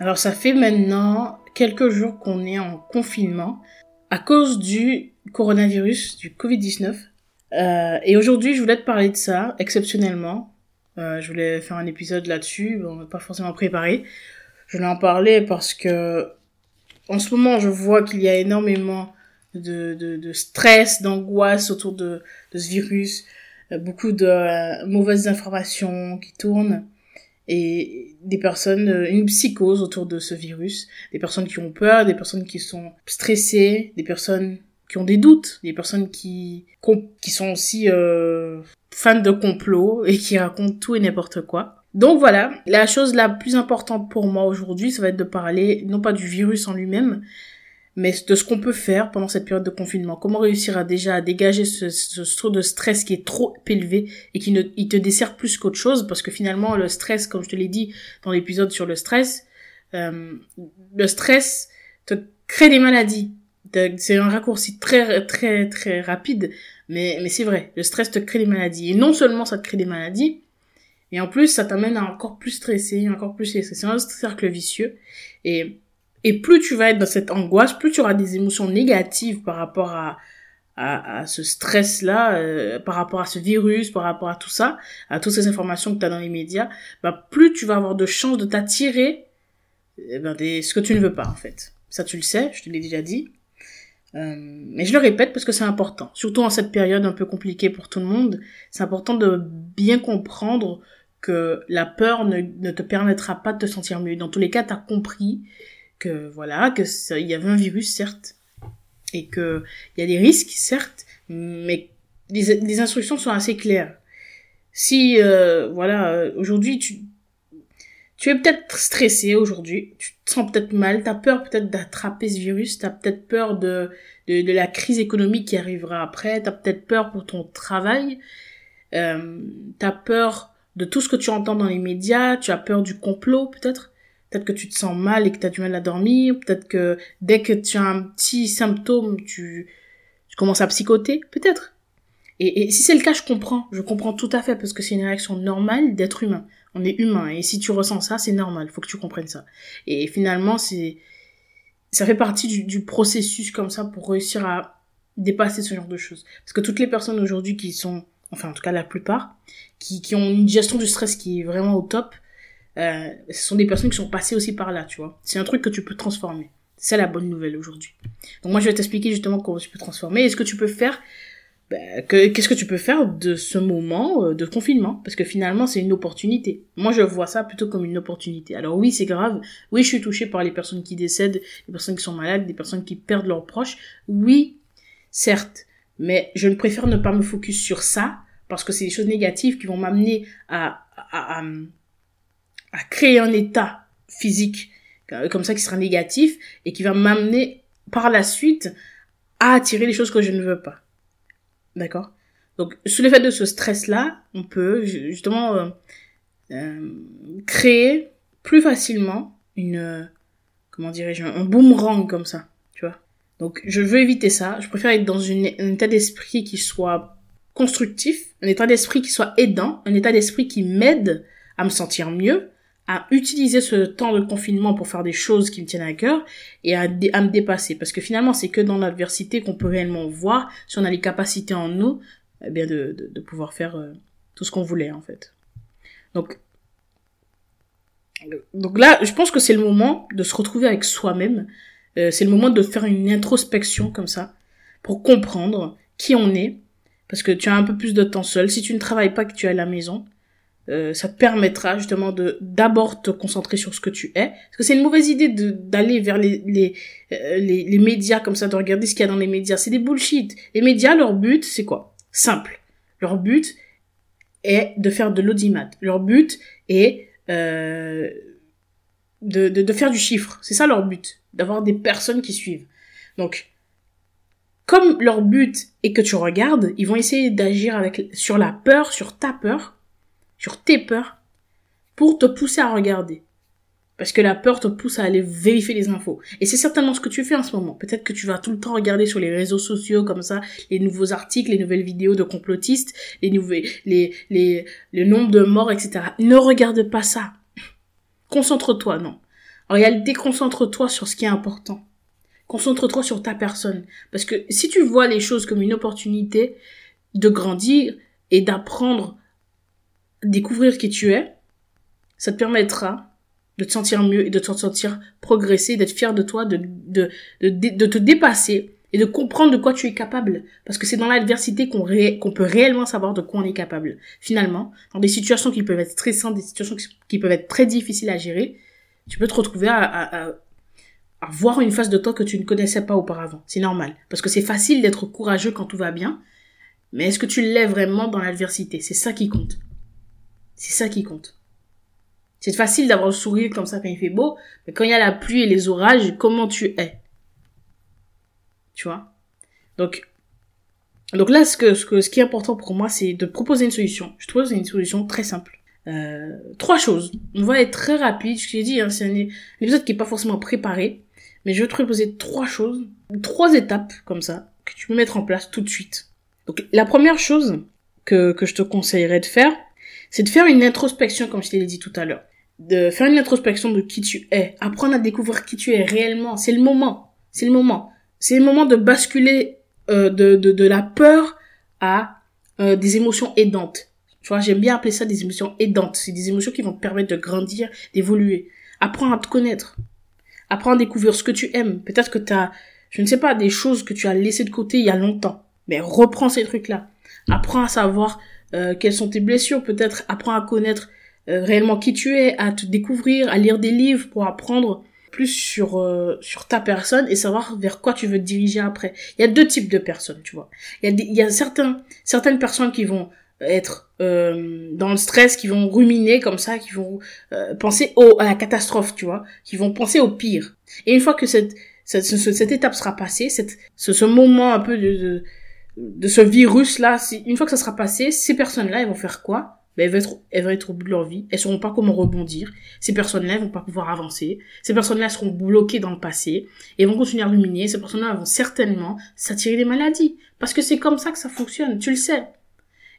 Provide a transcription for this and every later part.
Alors ça fait maintenant quelques jours qu'on est en confinement à cause du coronavirus, du Covid-19. Euh, et aujourd'hui, je voulais te parler de ça, exceptionnellement. Euh, je voulais faire un épisode là-dessus, bon, pas forcément préparé. Je voulais en parler parce que en ce moment, je vois qu'il y a énormément de, de, de stress, d'angoisse autour de, de, ce virus, euh, beaucoup de euh, mauvaises informations qui tournent et des personnes, euh, une psychose autour de ce virus, des personnes qui ont peur, des personnes qui sont stressées, des personnes qui ont des doutes, des personnes qui qui sont aussi euh, fans de complot et qui racontent tout et n'importe quoi. Donc voilà, la chose la plus importante pour moi aujourd'hui, ça va être de parler non pas du virus en lui-même, mais de ce qu'on peut faire pendant cette période de confinement. Comment réussir à déjà à dégager ce, ce taux de stress qui est trop élevé et qui ne, il te dessert plus qu'autre chose parce que finalement le stress, comme je te l'ai dit dans l'épisode sur le stress, euh, le stress te crée des maladies. C'est un raccourci très très très rapide, mais mais c'est vrai. Le stress te crée des maladies et non seulement ça te crée des maladies, mais en plus ça t'amène à encore plus stresser, encore plus stresser. C'est un cercle vicieux et et plus tu vas être dans cette angoisse, plus tu auras des émotions négatives par rapport à, à, à ce stress-là, euh, par rapport à ce virus, par rapport à tout ça, à toutes ces informations que tu as dans les médias, bah, plus tu vas avoir de chances de t'attirer eh ben, des, ce que tu ne veux pas en fait. Ça tu le sais, je te l'ai déjà dit. Euh, mais je le répète parce que c'est important, surtout en cette période un peu compliquée pour tout le monde. C'est important de bien comprendre que la peur ne, ne te permettra pas de te sentir mieux. Dans tous les cas, tu as compris voilà, que il y avait un virus certes et que il y a des risques certes, mais les, instructions sont assez claires. Si euh, voilà, euh, aujourd'hui tu tu es peut-être stressé aujourd'hui, tu te sens peut-être mal, tu as peur peut-être d'attraper ce virus, tu as peut-être peur de, de, de, la crise économique qui arrivera après, tu as peut-être peur pour ton travail, euh, tu as peur de tout ce que tu entends dans les médias, tu as peur du complot peut-être, Peut-être que tu te sens mal et que tu as du mal à dormir. Peut-être que dès que tu as un petit symptôme, tu, commences à psychoter. Peut-être. Et, si c'est le cas, je comprends. Je comprends tout à fait parce que c'est une réaction normale d'être humain. On est humain. Et si tu ressens ça, c'est normal. Faut que tu comprennes ça. Et finalement, c'est, ça fait partie du, processus comme ça pour réussir à dépasser ce genre de choses. Parce que toutes les personnes aujourd'hui qui sont, enfin en tout cas la plupart, qui ont une gestion du stress qui est vraiment au top, euh, ce sont des personnes qui sont passées aussi par là, tu vois. C'est un truc que tu peux transformer. C'est la bonne nouvelle aujourd'hui. Donc moi, je vais t'expliquer justement comment tu peux transformer et ce que tu peux faire. Ben, qu'est-ce que tu peux faire de ce moment euh, de confinement? Parce que finalement, c'est une opportunité. Moi, je vois ça plutôt comme une opportunité. Alors oui, c'est grave. Oui, je suis touchée par les personnes qui décèdent, les personnes qui sont malades, des personnes qui perdent leurs proches. Oui, certes. Mais je ne préfère ne pas me focus sur ça parce que c'est des choses négatives qui vont m'amener à, à à créer un état physique euh, comme ça qui sera négatif et qui va m'amener par la suite à attirer les choses que je ne veux pas. D'accord? Donc, sous l'effet de ce stress-là, on peut justement euh, euh, créer plus facilement une, comment dirais-je, un boomerang comme ça, tu vois? Donc, je veux éviter ça. Je préfère être dans un état d'esprit qui soit constructif, un état d'esprit qui soit aidant, un état d'esprit qui m'aide à me sentir mieux, à utiliser ce temps de confinement pour faire des choses qui me tiennent à cœur et à, me dépasser. Parce que finalement, c'est que dans l'adversité qu'on peut réellement voir si on a les capacités en nous, eh bien de, de, de pouvoir faire euh, tout ce qu'on voulait en fait. Donc, donc là, je pense que c'est le moment de se retrouver avec soi-même. Euh, c'est le moment de faire une introspection comme ça pour comprendre qui on est. Parce que tu as un peu plus de temps seul. Si tu ne travailles pas, que tu es à la maison, euh, ça te permettra justement de d'abord te concentrer sur ce que tu es. Parce que c'est une mauvaise idée de d'aller vers les les, euh, les les médias comme ça de regarder ce qu'il y a dans les médias. C'est des bullshit. Les médias leur but c'est quoi? Simple. Leur but est de faire de l'audimat. Leur but est euh, de, de, de faire du chiffre. C'est ça leur but, d'avoir des personnes qui suivent. Donc, comme leur but est que tu regardes, ils vont essayer d'agir avec sur la peur, sur ta peur, sur tes peurs, pour te pousser à regarder. Parce que la peur te pousse à aller vérifier les infos. Et c'est certainement ce que tu fais en ce moment. Peut-être que tu vas tout le temps regarder sur les réseaux sociaux comme ça, les nouveaux articles, les nouvelles vidéos de complotistes, les nouvelles, les, les, le nombre de morts, etc. Ne regarde pas ça. Concentre-toi, non. En réalité, concentre-toi sur ce qui est important. Concentre-toi sur ta personne. Parce que si tu vois les choses comme une opportunité de grandir et d'apprendre, découvrir qui tu es, ça te permettra de te sentir mieux et de te sentir progresser, d'être fier de toi, de, te dépasser et de comprendre de quoi tu es capable. Parce que c'est dans l'adversité qu'on peut réellement savoir de quoi on est capable. Finalement, dans des situations qui peuvent être stressantes, des situations qui peuvent être très difficiles à gérer, tu peux te retrouver à, à, voir une phase de toi que tu ne connaissais pas auparavant. C'est normal. Parce que c'est facile d'être courageux quand tout va bien. Mais est-ce que tu l'es vraiment dans l'adversité? C'est ça qui compte. C'est ça qui compte. C'est facile d'avoir le sourire comme ça quand il fait beau, mais quand il y a la pluie et les orages, comment tu es? Tu vois? Donc, donc là, ce, que, ce, que, ce qui est important pour moi, c'est de proposer une solution. Je trouve c'est une solution très simple. Euh, trois choses. On va être très rapide. Je t'ai dit, hein, c'est un, épisode qui est pas forcément préparé, mais je vais te proposer trois choses, trois étapes comme ça que tu peux mettre en place tout de suite. Donc la première chose que, que je te conseillerais de faire, c'est de faire une introspection, comme je t'ai dit tout à l'heure de faire une introspection de qui tu es, apprendre à découvrir qui tu es réellement. C'est le moment. C'est le moment. C'est le moment de basculer euh, de, de, de la peur à euh, des émotions aidantes. Tu vois, j'aime bien appeler ça des émotions aidantes. C'est des émotions qui vont te permettre de grandir, d'évoluer. Apprends à te connaître. Apprends à découvrir ce que tu aimes. Peut-être que tu as, je ne sais pas, des choses que tu as laissées de côté il y a longtemps. Mais reprends ces trucs-là. Apprends à savoir euh, quelles sont tes blessures. Peut-être apprends à connaître euh, réellement qui tu es, à te découvrir, à lire des livres pour apprendre plus sur euh, sur ta personne et savoir vers quoi tu veux te diriger après. Il y a deux types de personnes, tu vois. Il y a il y a certains certaines personnes qui vont être euh, dans le stress, qui vont ruminer comme ça, qui vont penser au à la catastrophe, tu vois, qui vont penser au pire. Et une fois que cette cette, cette étape sera passée, cette ce, ce moment un peu de, de de ce virus là, une fois que ça sera passé, ces personnes là, elles vont faire quoi? Ben, elles, vont être, elles vont être au bout de leur vie. Elles sauront pas comment rebondir. Ces personnes-là vont pas pouvoir avancer. Ces personnes-là seront bloquées dans le passé et vont continuer à ruminer. Ces personnes-là vont certainement s'attirer des maladies. Parce que c'est comme ça que ça fonctionne. Tu le sais.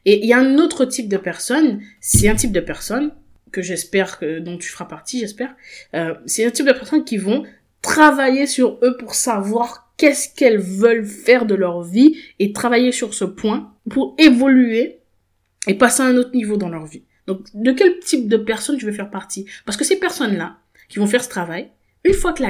Et il y a un autre type de personne. C'est un type de personne que j'espère que, dont tu feras partie, j'espère. Euh, c'est un type de personnes qui vont travailler sur eux pour savoir qu'est-ce qu'elles veulent faire de leur vie et travailler sur ce point pour évoluer et passer à un autre niveau dans leur vie. Donc, de quel type de personne tu veux faire partie? Parce que ces personnes-là, qui vont faire ce travail, une fois que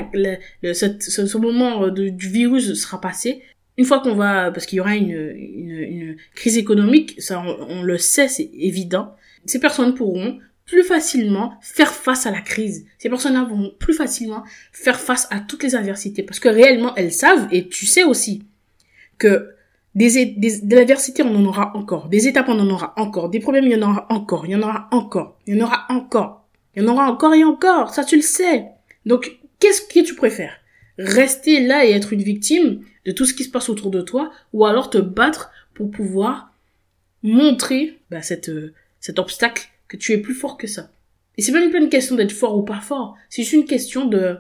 ce, moment euh, du virus sera passé, une fois qu'on va, parce qu'il y aura une, crise économique, ça on, le sait, c'est évident, ces personnes pourront plus facilement faire face à la crise. Ces personnes-là vont plus facilement faire face à toutes les adversités parce que réellement elles savent et tu sais aussi que des, des, de l'adversité, on en aura encore. Des étapes, on en aura encore. Des problèmes, il y en aura encore. Il y en aura encore. Il y en aura encore. Il y en aura encore et encore. Ça, tu le sais. Donc, qu'est-ce que tu préfères? Rester là et être une victime de tout ce qui se passe autour de toi ou alors te battre pour pouvoir montrer bah, cette, euh, cet obstacle tu es plus fort que ça. Et c'est même pas une question d'être fort ou pas fort. C'est juste une question de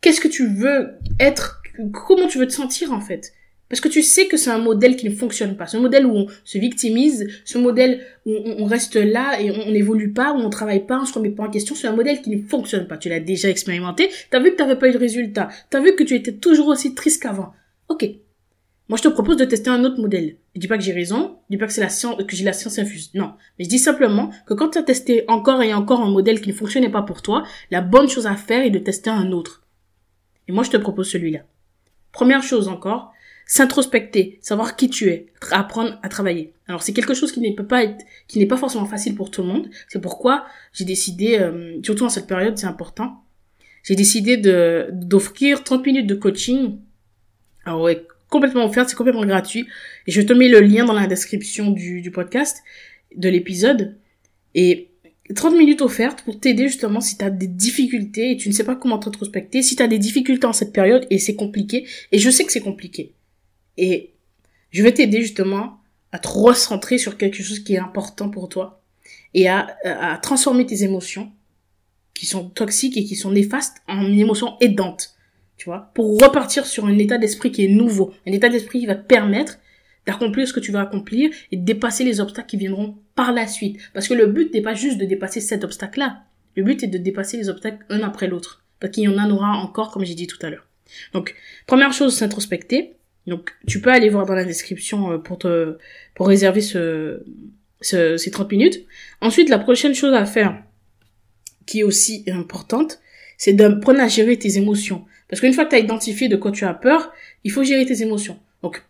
qu'est-ce que tu veux être, comment tu veux te sentir en fait. Parce que tu sais que c'est un modèle qui ne fonctionne pas. Ce modèle où on se victimise, ce modèle où on reste là et on n'évolue pas, où on travaille pas, on se remet pas en question, c'est un modèle qui ne fonctionne pas. Tu l'as déjà expérimenté, t'as vu que t'avais pas eu de résultat, t'as vu que tu étais toujours aussi triste qu'avant. Ok. Moi, je te propose de tester un autre modèle. Je dis pas que j'ai raison, je dis pas que c'est la science, que j'ai la science infuse. Non. Mais je dis simplement que quand tu as testé encore et encore un modèle qui ne fonctionnait pas pour toi, la bonne chose à faire est de tester un autre. Et moi, je te propose celui-là. Première chose encore, s'introspecter, savoir qui tu es, apprendre à travailler. Alors c'est quelque chose qui ne peut pas être, qui n'est pas forcément facile pour tout le monde. C'est pourquoi j'ai décidé, euh, surtout en cette période, c'est important. J'ai décidé de d'offrir 30 minutes de coaching. Alors ouais, complètement offert, c'est complètement gratuit. Et je te mets le lien dans la description du, podcast, de l'épisode. Et 30 minutes offertes pour t'aider justement si tu as des difficultés et tu ne sais pas comment t'introspecter, si tu as des difficultés en cette période et c'est compliqué, et je sais que c'est compliqué. Et je vais t'aider justement à te recentrer sur quelque chose qui est important pour toi et à, à transformer tes émotions qui sont toxiques et qui sont néfastes en une émotion aidante, tu vois, pour repartir sur un état d'esprit qui est nouveau, un état d'esprit qui va te permettre d'accomplir ce que tu vas accomplir et de dépasser les obstacles qui viendront par la suite. Parce que le but n'est pas juste de dépasser cet obstacle-là. Le but est de dépasser les obstacles un après l'autre. Parce qu'il y en aura encore, comme j'ai dit tout à l'heure. Donc, première chose, s'introspecter. Donc, tu peux aller voir dans la description euh, pour te, pour réserver ce, ce, ces 30 minutes. Ensuite, la prochaine chose à faire, qui est aussi importante, c'est d'apprendre à gérer tes émotions. Parce qu'une fois que tu as identifié de quoi tu as peur, il faut gérer tes émotions. Donc,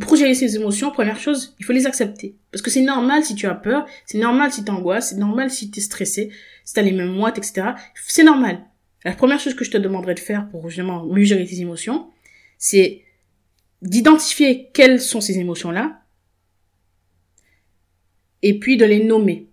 pour gérer ces émotions, première chose, il faut les accepter. Parce que c'est normal si tu as peur, c'est normal si tu angoisses, c'est normal si tu es stressé, si tu as les mêmes moites, etc. C'est normal. La première chose que je te demanderais de faire pour justement mieux gérer tes émotions, c'est d'identifier quelles sont ces émotions-là, et puis de les nommer.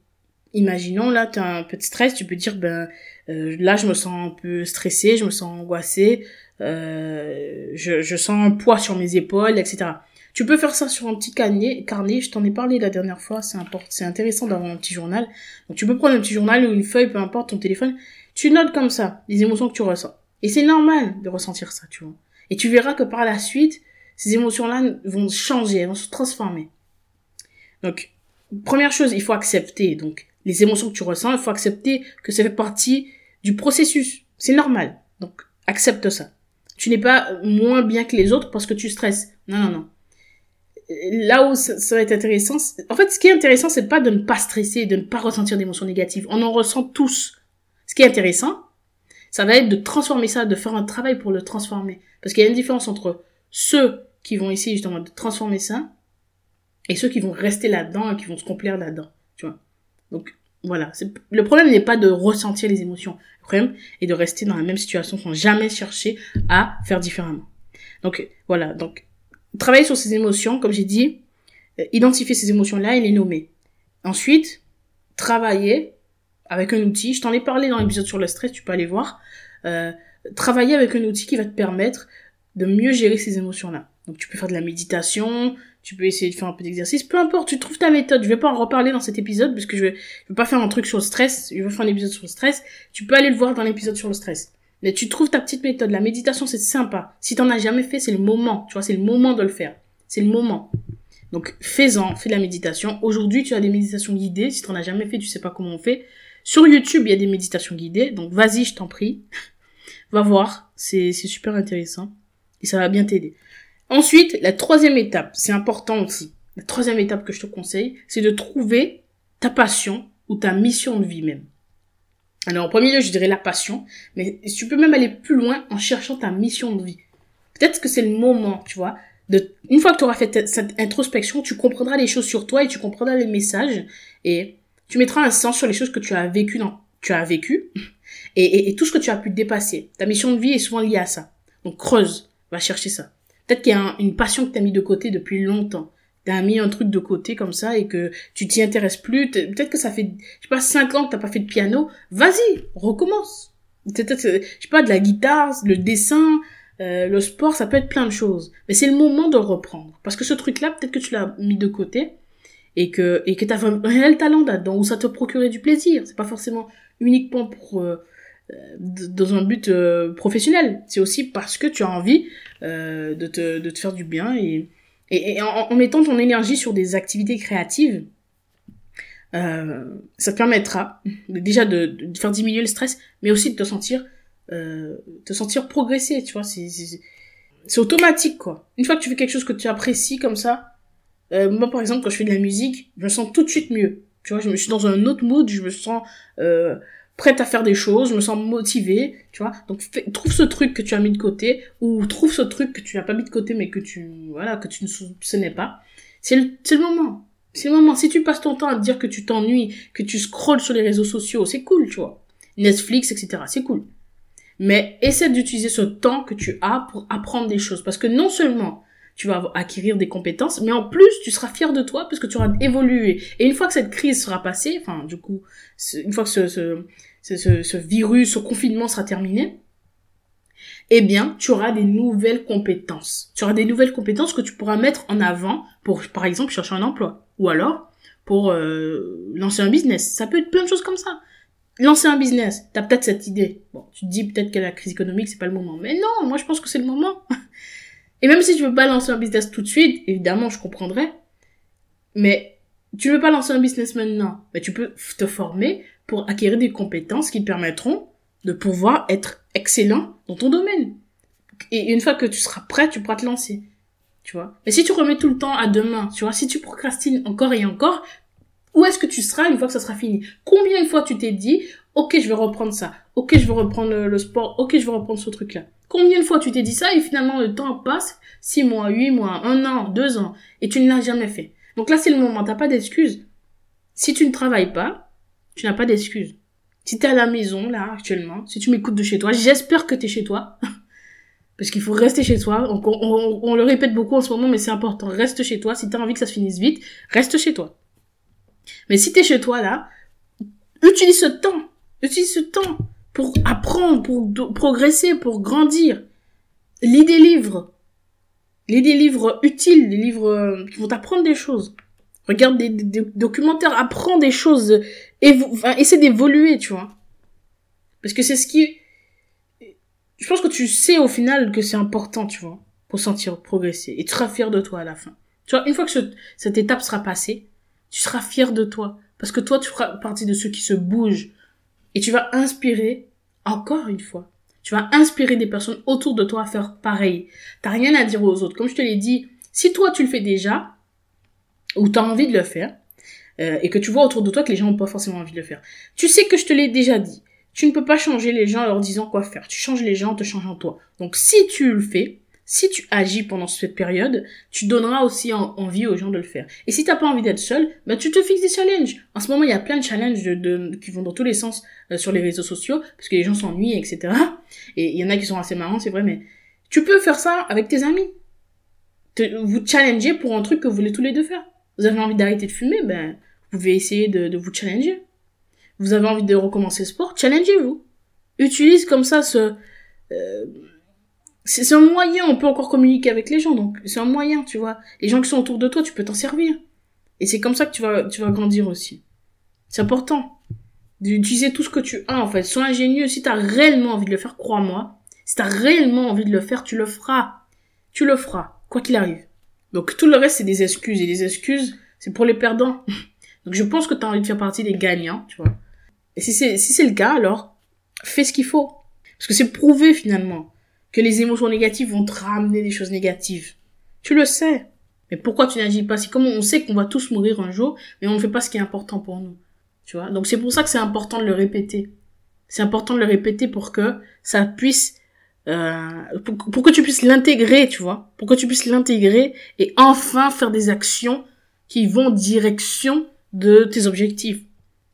Imaginons, là, tu as un peu de stress, tu peux dire, ben, euh, là, je me sens un peu stressé, je me sens angoissé, euh, je, je, sens un poids sur mes épaules, etc. Tu peux faire ça sur un petit carnet, carnet je t'en ai parlé la dernière fois, c'est important, c'est intéressant d'avoir un petit journal. Donc tu peux prendre un petit journal ou une feuille, peu importe, ton téléphone, tu notes comme ça les émotions que tu ressens. Et c'est normal de ressentir ça, tu vois. Et tu verras que par la suite, ces émotions-là vont changer, elles vont se transformer. Donc, première chose, il faut accepter donc les émotions que tu ressens, il faut accepter que ça fait partie du processus. C'est normal. Donc, accepte ça. Tu n'es pas moins bien que les autres parce que tu stresses. Non, non, non. Là où ça, va être intéressant, en fait, ce qui est intéressant, c'est pas de ne pas stresser, de ne pas ressentir d'émotions négatives. On en ressent tous. Ce qui est intéressant, ça va être de transformer ça, de faire un travail pour le transformer. Parce qu'il y a une différence entre ceux qui vont essayer justement de transformer ça et ceux qui vont rester là-dedans et qui vont se complaire là-dedans. Tu vois? Donc, voilà. Le problème n'est pas de ressentir les émotions. Le problème est de rester dans la même situation sans jamais chercher à faire différemment. Donc, voilà. Donc, travailler sur ces émotions, comme j'ai dit, euh, identifier ces émotions-là et les nommer. Ensuite, travailler avec un outil. Je t'en ai parlé dans l'épisode sur le stress, tu peux aller voir. Euh, travailler avec un outil qui va te permettre de mieux gérer ces émotions-là. Donc, tu peux faire de la méditation, tu peux essayer de faire un peu d'exercice, peu importe, tu trouves ta méthode. Je vais pas en reparler dans cet épisode parce que je vais, je vais pas faire un truc sur le stress, je vais faire un épisode sur le stress. Tu peux aller le voir dans l'épisode sur le stress. Mais tu trouves ta petite méthode. La méditation, c'est sympa. Si t'en as jamais fait, c'est le moment. Tu vois, c'est le moment de le faire. C'est le moment. Donc, fais-en, fais de la méditation. Aujourd'hui, tu as des méditations guidées. Si t'en as jamais fait, tu sais pas comment on fait. Sur YouTube, il y a des méditations guidées. Donc, vas-y, je t'en prie. Va voir. C'est super intéressant. Et ça va bien t'aider. Ensuite, la troisième étape, c'est important aussi. La troisième étape que je te conseille, c'est de trouver ta passion ou ta mission de vie même. Alors, en premier lieu, je dirais la passion, mais tu peux même aller plus loin en cherchant ta mission de vie. Peut-être que c'est le moment, tu vois, de, une fois que tu auras fait cette introspection, tu comprendras les choses sur toi et tu comprendras les messages et tu mettras un sens sur les choses que tu as vécues dans, tu as vécu et, et tout ce que tu as pu dépasser. Ta mission de vie est souvent liée à ça. Donc, creuse, va chercher ça. Peut-être qu'il y a une passion que tu as mis de côté depuis longtemps. Tu as mis un truc de côté comme ça et que tu t'y intéresses plus. Peut-être que ça fait, je sais pas, 5 ans que t'as pas fait de piano. Vas-y, recommence. Je sais pas, de la guitare, le dessin, euh, le sport, ça peut être plein de choses. Mais c'est le moment de reprendre. Parce que ce truc-là, peut-être que tu l'as mis de côté et que et que t'as un réel talent là-dedans où ça te procurait du plaisir. C'est pas forcément uniquement pour euh, dans un but euh, professionnel. C'est aussi parce que tu as envie euh, de, te, de te faire du bien et, et, en, mettant ton énergie sur des activités créatives, euh, ça te permettra déjà de, de, faire diminuer le stress, mais aussi de te sentir euh, te sentir progresser, tu vois. C'est c'est automatique quoi. Une fois que tu fais quelque chose que tu apprécies comme ça, euh, moi par exemple quand je fais de la musique, je me sens tout de suite mieux. Tu vois, je me suis dans un autre mood, je me sens euh, prête à faire des choses, je me sens motivée, tu vois. Donc trouve ce truc que tu as mis de côté ou trouve ce truc que tu n'as pas mis de côté mais que tu voilà, que tu ne soupçonnais pas. C'est le c'est le moment. C'est le moment. Si tu passes ton temps à te dire que tu t'ennuies, que tu scrolles sur les réseaux sociaux, c'est cool, tu vois. Netflix, etc. C'est cool. Mais essaie d'utiliser ce temps que tu as pour apprendre des choses parce que non seulement tu vas acquérir des compétences, mais en plus, tu seras fier de toi parce que tu auras évolué. Et une fois que cette crise sera passée, enfin, du coup, une fois que ce, ce, ce, ce virus, ce confinement sera terminé, eh bien, tu auras des nouvelles compétences. Tu auras des nouvelles compétences que tu pourras mettre en avant pour, par exemple, chercher un emploi. Ou alors, pour euh, lancer un business. Ça peut être plein de choses comme ça. Lancer un business, t'as peut-être cette idée. Bon, tu te dis peut-être que la crise économique, c'est pas le moment. Mais non, moi je pense que c'est le moment. Et même si tu veux pas lancer un business tout de suite, évidemment, je comprendrais. Mais tu veux pas lancer un business maintenant. Mais tu peux te former pour acquérir des compétences qui te permettront de pouvoir être excellent dans ton domaine. Et une fois que tu seras prêt, tu pourras te lancer. Tu vois. Mais si tu remets tout le temps à demain, tu vois, si tu procrastines encore et encore, où est-ce que tu seras une fois que ça sera fini? Combien de fois tu t'es dit, ok, je vais reprendre ça, ok, je vais reprendre le sport, ok, je vais reprendre ce truc-là. Combien de fois tu t'es dit ça et finalement le temps passe, 6 mois, 8 mois, 1 an, 2 ans, et tu ne l'as jamais fait. Donc là, c'est le moment, t'as pas d'excuses. Si tu ne travailles pas, tu n'as pas d'excuses. Si t'es à la maison, là, actuellement, si tu m'écoutes de chez toi, j'espère que t'es chez toi. Parce qu'il faut rester chez toi. On, on, on, le répète beaucoup en ce moment, mais c'est important. Reste chez toi. Si t'as envie que ça se finisse vite, reste chez toi. Mais si t'es chez toi, là, utilise ce temps. Utilise ce temps pour apprendre, pour progresser, pour grandir. Lis des livres. Lis des livres utiles, des livres euh, qui vont t'apprendre des choses. Regarde des, documentaires, apprends des choses, enfin, essaie d'évoluer, tu vois. Parce que c'est ce qui, je pense que tu sais au final que c'est important, tu vois, pour sentir progresser, et tu seras fier de toi à la fin. Tu vois, une fois que cette étape sera passée, tu seras fier de toi, parce que toi, tu feras partie de ceux qui se bougent, et tu vas inspirer, encore une fois, tu vas inspirer des personnes autour de toi à faire pareil. T'as rien à dire aux autres. Comme je te l'ai dit, si toi tu le fais déjà, ou tu as envie de le faire, euh, et que tu vois autour de toi que les gens n'ont pas forcément envie de le faire. Tu sais que je te l'ai déjà dit. Tu ne peux pas changer les gens en leur disant quoi faire. Tu changes les gens en te changeant toi. Donc si tu le fais, si tu agis pendant cette période, tu donneras aussi envie aux gens de le faire. Et si t'as pas envie d'être seul, bah tu te fixes des challenges. En ce moment, il y a plein de challenges de, qui vont dans tous les sens euh, sur les réseaux sociaux, parce que les gens s'ennuient, etc. Et il y en a qui sont assez marrants, c'est vrai, mais tu peux faire ça avec tes amis. vous challenger pour un truc que vous voulez tous les deux faire. Vous avez envie d'arrêter de fumer, ben, vous pouvez essayer de, de vous challenger. Vous avez envie de recommencer le sport, challengez-vous. Utilise comme ça ce... Euh, c'est un moyen, on peut encore communiquer avec les gens, donc c'est un moyen, tu vois. Les gens qui sont autour de toi, tu peux t'en servir. Et c'est comme ça que tu vas, tu vas grandir aussi. C'est important d'utiliser tout ce que tu as, en fait. Sois ingénieux. Si t'as réellement envie de le faire, crois-moi. Si t'as réellement envie de le faire, tu le feras. Tu le feras, quoi qu'il arrive. Donc tout le reste, c'est des excuses. Et les excuses, c'est pour les perdants. Donc je pense que tu as envie de faire partie des gagnants, tu vois. Et si c'est si c'est le cas, alors fais ce qu'il faut. Parce que c'est prouvé finalement que les émotions négatives vont te ramener des choses négatives. Tu le sais. Mais pourquoi tu n'agis pas? C'est comme on sait qu'on va tous mourir un jour, mais on ne fait pas ce qui est important pour nous. Tu vois? Donc c'est pour ça que c'est important de le répéter. C'est important de le répéter pour que ça puisse euh, pour, que tu puisses l'intégrer, tu vois, pour que tu puisses l'intégrer et enfin faire des actions qui vont direction de tes objectifs.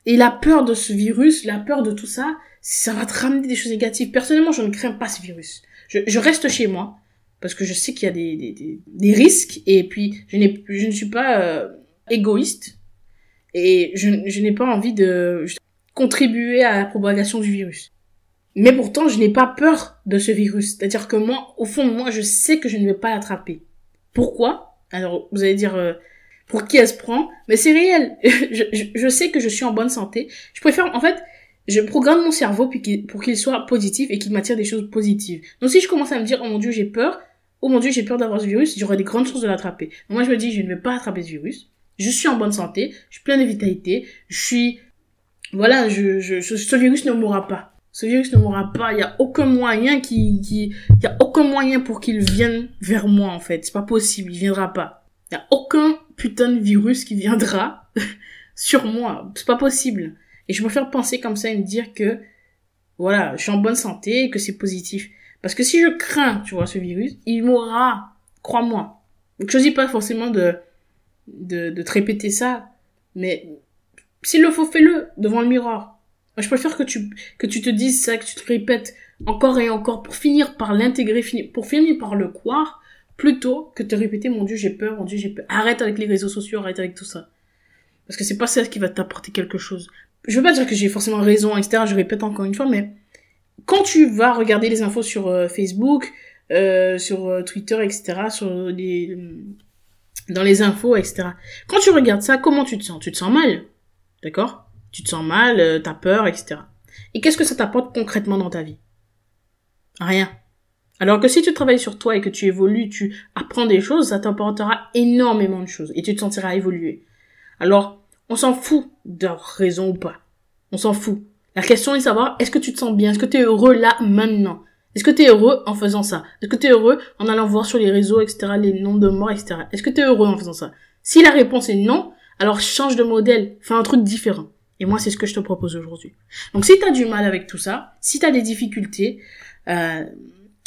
Et la peur de ce virus, la peur de tout ça, ça va te ramener des choses négatives. Personnellement, je ne crains pas ce virus. Je, je reste chez moi parce que je sais qu'il y a des, des, des, risques et puis je, n'ai, je ne suis pas euh, égoïste et je, je n'ai pas envie de contribuer à la propagation du virus. Mais pourtant, je n'ai pas peur de ce virus. C'est-à-dire que moi, au fond moi, je sais que je ne vais pas l'attraper. Pourquoi? Alors, vous allez dire, euh, pour qui elle se prend? Mais c'est réel. je, je, sais que je suis en bonne santé. Je préfère, en fait, je programme mon cerveau pour qu'il soit positif et qu'il m'attire des choses positives. Donc si je commence à me dire, oh mon dieu, j'ai peur, oh mon dieu, j'ai peur d'avoir ce virus, j'aurai des grandes chances de l'attraper. Moi, je me dis, je ne vais pas attraper ce virus. Je suis en bonne santé, je suis plein de vitalité, je suis, voilà, ce virus ne mourra pas. Ce virus ne mourra pas. Il y a aucun moyen qui, y a aucun moyen pour qu'il vienne vers moi, en fait. C'est pas possible. Il viendra pas. Il y a aucun putain de virus qui viendra sur moi. C'est pas possible. Et je préfère penser comme ça et me dire que, voilà, je suis en bonne santé et que c'est positif. Parce que si je crains, tu vois, ce virus, il mourra. Crois-moi. Donc, je dis pas forcément de, de, de te répéter ça. Mais, s'il le faut, fais-le devant le miroir je préfère que tu, que tu te dises ça, que tu te répètes encore et encore pour finir par l'intégrer, pour finir par le croire, plutôt que te répéter mon dieu j'ai peur, mon dieu j'ai peur. Arrête avec les réseaux sociaux, arrête avec tout ça. Parce que c'est pas ça qui va t'apporter quelque chose. Je veux pas dire que j'ai forcément raison, etc. Je répète encore une fois, mais quand tu vas regarder les infos sur euh, Facebook, euh, sur euh, Twitter, etc., sur les, dans les infos, etc. Quand tu regardes ça, comment tu te sens? Tu te sens mal, d'accord? Tu te sens mal, euh, t'as peur, etc. Et qu'est-ce que ça t'apporte concrètement dans ta vie? Rien. Alors que si tu travailles sur toi et que tu évolues, tu apprends des choses, ça t'apportera énormément de choses et tu te sentiras évoluer. Alors, on s'en fout d'avoir raison ou pas. On s'en fout. La question est de savoir, est-ce que tu te sens bien? Est-ce que tu es heureux là, maintenant? Est-ce que tu es heureux en faisant ça? Est-ce que tu es heureux en allant voir sur les réseaux, etc., les nombres de morts, etc. Est-ce que tu es heureux en faisant ça? Si la réponse est non, alors change de modèle, fais un truc différent. Et moi, c'est ce que je te propose aujourd'hui. Donc, si tu as du mal avec tout ça, si tu as des difficultés, euh,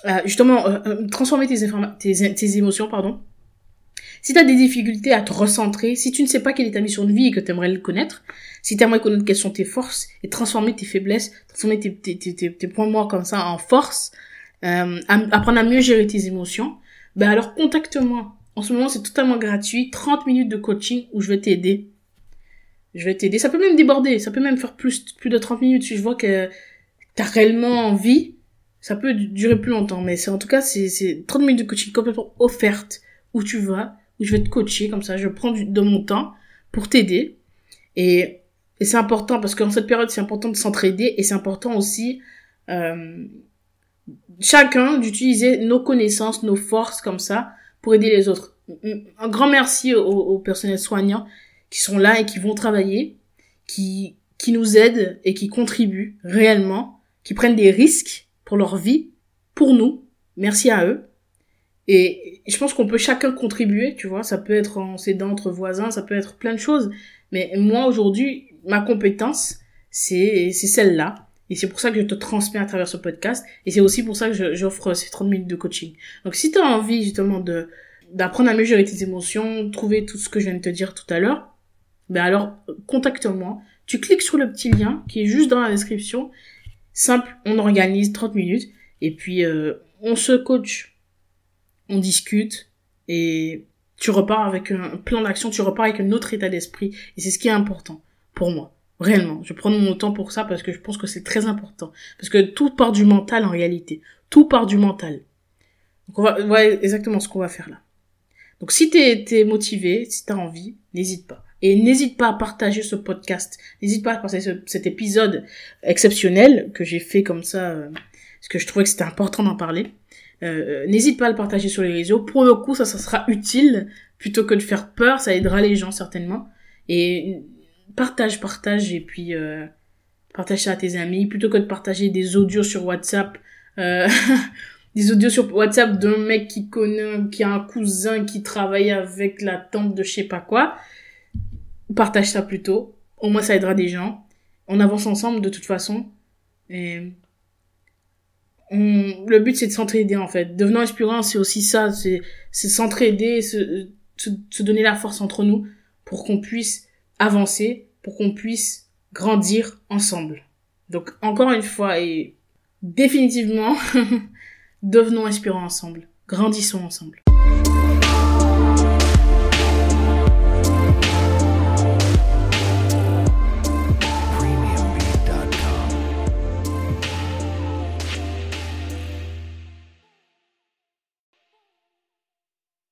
euh, justement, euh, transformer tes, tes, tes émotions, pardon, si tu as des difficultés à te recentrer, si tu ne sais pas quelle est ta mission de vie et que tu aimerais le connaître, si tu aimerais connaître quelles sont tes forces et transformer tes faiblesses, transformer tes, tes, tes, tes points morts comme ça en force, euh, apprendre à mieux gérer tes émotions, ben alors contacte-moi. En ce moment, c'est totalement gratuit, 30 minutes de coaching où je vais t'aider. Je vais t'aider. Ça peut même déborder, ça peut même faire plus, plus de 30 minutes si je vois que t'as réellement envie. Ça peut durer plus longtemps, mais c'est en tout cas, c'est 30 minutes de coaching complètement offerte où tu vas, je vais te coacher comme ça, je prends de mon temps pour t'aider. Et, et c'est important parce qu'en cette période, c'est important de s'entraider et c'est important aussi euh, chacun d'utiliser nos connaissances, nos forces comme ça pour aider les autres. Un grand merci aux, aux personnels soignants qui sont là et qui vont travailler, qui, qui nous aident et qui contribuent réellement, qui prennent des risques pour leur vie, pour nous. Merci à eux. Et je pense qu'on peut chacun contribuer, tu vois. Ça peut être en s'aidant entre voisins, ça peut être plein de choses. Mais moi, aujourd'hui, ma compétence, c'est, celle-là. Et c'est pour ça que je te transmets à travers ce podcast. Et c'est aussi pour ça que j'offre ces 30 minutes de coaching. Donc, si tu as envie, justement, de, d'apprendre à mieux gérer tes émotions, trouver tout ce que je viens de te dire tout à l'heure, ben alors, contacte-moi. Tu cliques sur le petit lien qui est juste dans la description. Simple, on organise 30 minutes. Et puis, euh, on se coach on discute et tu repars avec un plan d'action, tu repars avec un autre état d'esprit et c'est ce qui est important pour moi. Réellement, je prends mon temps pour ça parce que je pense que c'est très important. Parce que tout part du mental en réalité. Tout part du mental. Donc on va, voir exactement ce qu'on va faire là. Donc si t'es es motivé, si t'as envie, n'hésite pas. Et n'hésite pas à partager ce podcast. N'hésite pas à partager cet épisode exceptionnel que j'ai fait comme ça, euh, parce que je trouvais que c'était important d'en parler. Euh, n'hésite pas à le partager sur les réseaux. Pour le coup, ça, ça sera utile plutôt que de faire peur. Ça aidera les gens certainement. Et partage, partage et puis euh, partage ça à tes amis plutôt que de partager des audios sur WhatsApp. Euh, des audios sur WhatsApp d'un mec qui connaît, qui a un cousin qui travaille avec la tante de je sais pas quoi. Partage ça plutôt. Au moins, ça aidera des gens. On avance ensemble de toute façon. Et le but c'est de s'entraider en fait. Devenant inspirant, c'est aussi ça, c'est s'entraider, se, se, donner la force entre nous pour qu'on puisse avancer, pour qu'on puisse grandir ensemble. Donc encore une fois et définitivement, devenons inspirants ensemble, grandissons ensemble.